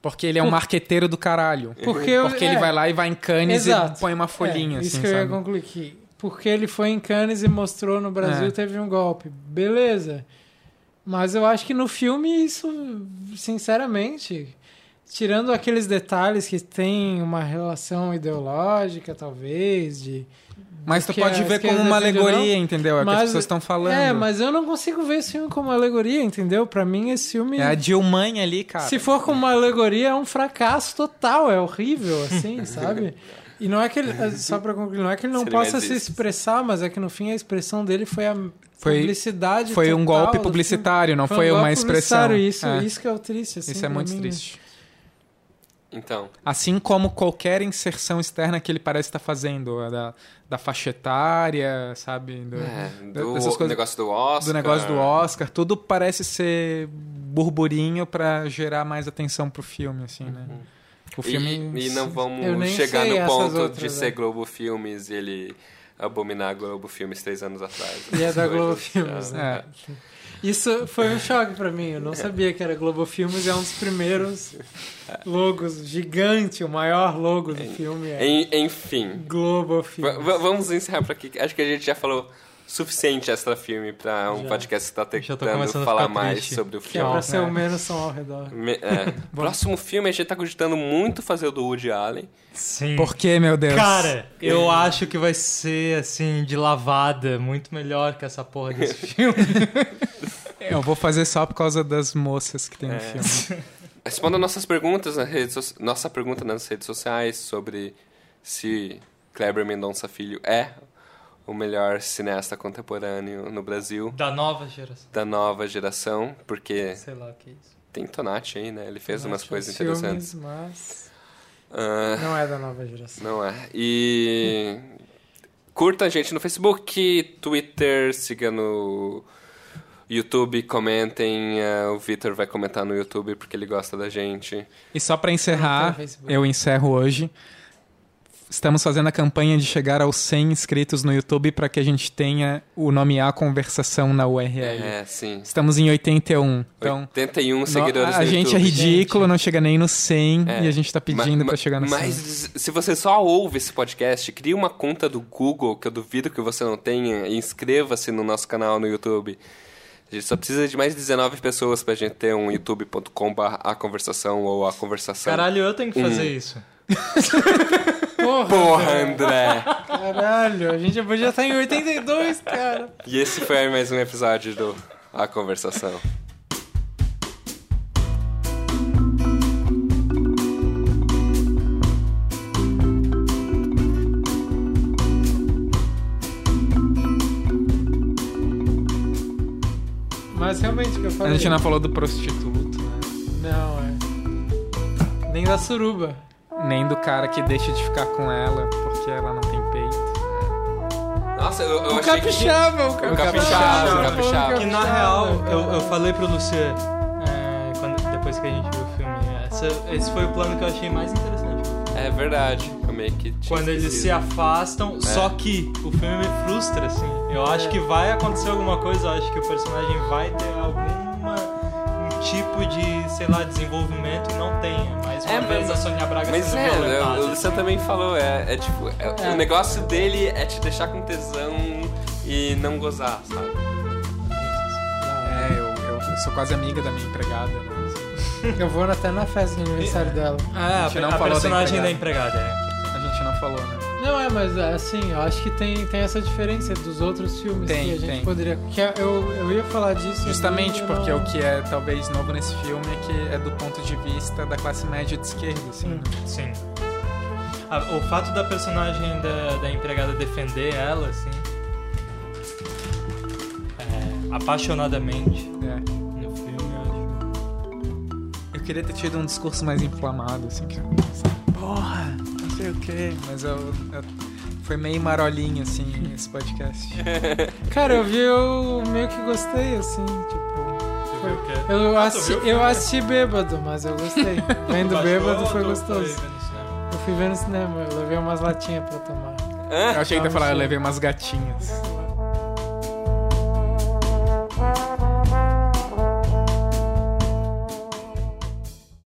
Porque ele é um Por- marqueteiro do caralho. Porque, eu- Porque é, ele vai lá e vai em Cannes Exato. e põe uma folhinha, é, Isso assim, que eu ia concluir aqui. Porque ele foi em Cannes e mostrou no Brasil, É. teve um golpe. Beleza. Mas eu acho que no filme isso, sinceramente, tirando aqueles detalhes que tem uma relação ideológica, talvez, de... Mas tu pode ver como uma alegoria, entendeu? É o que as pessoas estão falando. É, mas eu não consigo ver esse filme como uma alegoria, entendeu? Pra mim esse filme... É a Dilmãe ali, cara. Se for como uma alegoria, é um fracasso total, é horrível, assim, sabe? E não é que ele, só pra concluir, não é que ele não possa se expressar, mas é que no fim a expressão dele foi a Foi- publicidade Foi um total golpe do publicitário, não foi, um uma golpe expressão. publicitário, Isso, É. isso que é o triste, assim. Isso é muito mim, né? triste. Então, Assim como qualquer inserção externa que ele parece estar fazendo, a da, da faixa etária, sabe? Do, é, do dessas coisas- negócio do Oscar. do negócio do Oscar, tudo parece ser burburinho pra gerar mais atenção pro filme, assim, né? O filme. E, e não Eu vamos nem chegar sei no ponto outras, de ser né? Globo Filmes e ele abominar Globo Filmes três anos atrás. E é da Globo Filmes, é. né? Isso foi um choque pra mim. Eu não sabia que era Globo Filmes. É um dos primeiros logos gigante, o maior logo do filme é En- Enfim, Globo Filmes. va- vamos encerrar por aqui. Acho que a gente já falou suficiente extra filme pra um Já. podcast que tá Já tô tentando falar mais triste. sobre o Que é filme. pra ser É. o menos som ao redor. Me- é. Próximo filme a gente tá cogitando muito fazer o do Woody Allen. Sim. Por que, meu Deus? Cara, eu acho que vai ser, assim, de lavada, muito melhor que essa porra desse filme. Eu vou fazer só por causa das moças que tem no É. filme. Responda nossas perguntas nas redes nossa pergunta nas redes sociais sobre se Kleber Mendonça Filho é o melhor cineasta contemporâneo no Brasil Da nova geração. da nova geração, porque Sei lá o que é isso. tem Tonati aí, né? Ele fez umas Acho coisas filmes, interessantes. Mas Ah, não é da nova geração. não é. E curta a gente no Facebook, Twitter, siga no YouTube, comentem. ah, o Vitor vai comentar no YouTube porque ele gosta da gente. E só pra Não encerrar, eu encerro hoje. Estamos fazendo a campanha de chegar aos 100 inscritos no YouTube para que a gente tenha o nome A Conversação na URL. É, sim. Estamos em 81. Então, 81 no- seguidores a no gente é YouTube. ridículo, não chega nem no 100 É. e a gente tá pedindo pra chegar no 100. Mas se você só ouve esse podcast, crie uma conta do Google, que eu duvido que você não tenha, e inscreva-se no nosso canal no YouTube. A gente só precisa de mais 19 pessoas pra gente ter um youtube.com.br a conversação ou a conversação. Caralho, eu tenho que fazer Hum. isso. Porra, Porra, André! caralho. A gente já podia estar em 82, cara. e esse foi mais um episódio do A Conversação. Mas realmente o que eu A falei. gente não falou do prostituto, né? Não, é. Nem da suruba. Nem do cara que deixa de ficar com ela porque ela não tem peito. Nossa, eu, eu O achei capixaba, o O capixaba. capixaba, o o capixaba. Que na real, eu, eu falei pro Luciano, é, quando, depois que a gente viu o filme, essa- esse foi o plano que eu achei mais interessante. que... É verdade, eu meio que tinha Quando eles se afastam, só que o filme me frustra, assim. Eu acho que vai acontecer alguma coisa, eu acho que o personagem vai ter alguma um tipo de, sei lá, desenvolvimento e não tem. É Mais uma É, vez mas- a Sônia Braga Mas sendo é, violentada. o Luciano também falou, é, é tipo, é- É. o negócio dele é te deixar com tesão e não gozar, sabe? É, eu, eu, eu sou quase amiga da minha empregada. Né? Eu vou até na festa de aniversário dela. Ah, A gente a, não a falou da personagem da empregada. empregada, é. A gente não falou, né? Não, é, mas assim, eu acho que tem, tem essa diferença dos outros filmes Tem, que a gente tem. poderia. Que é- eu, eu ia falar disso. Justamente porque não- o que é talvez novo nesse filme é que é do ponto de vista da classe média de esquerda, assim. Hum. né? Sim. Ah, o fato da personagem da, da empregada defender ela, assim. é, apaixonadamente É. no filme, eu acho. Eu queria ter tido um discurso mais inflamado, assim, que porra, sei o quê, mas eu, eu- foi meio marolinho, assim, esse podcast. Cara, eu vi, eu meio que gostei, assim, tipo. Quê? Eu, Ah, assisti, viu eu assisti bêbado, mas eu gostei. Vendo bêbado foi gostoso. foi? Eu fui ver no cinema, eu levei umas latinhas pra tomar. Eu achei que ia falar, eu cheio. levei umas gatinhas.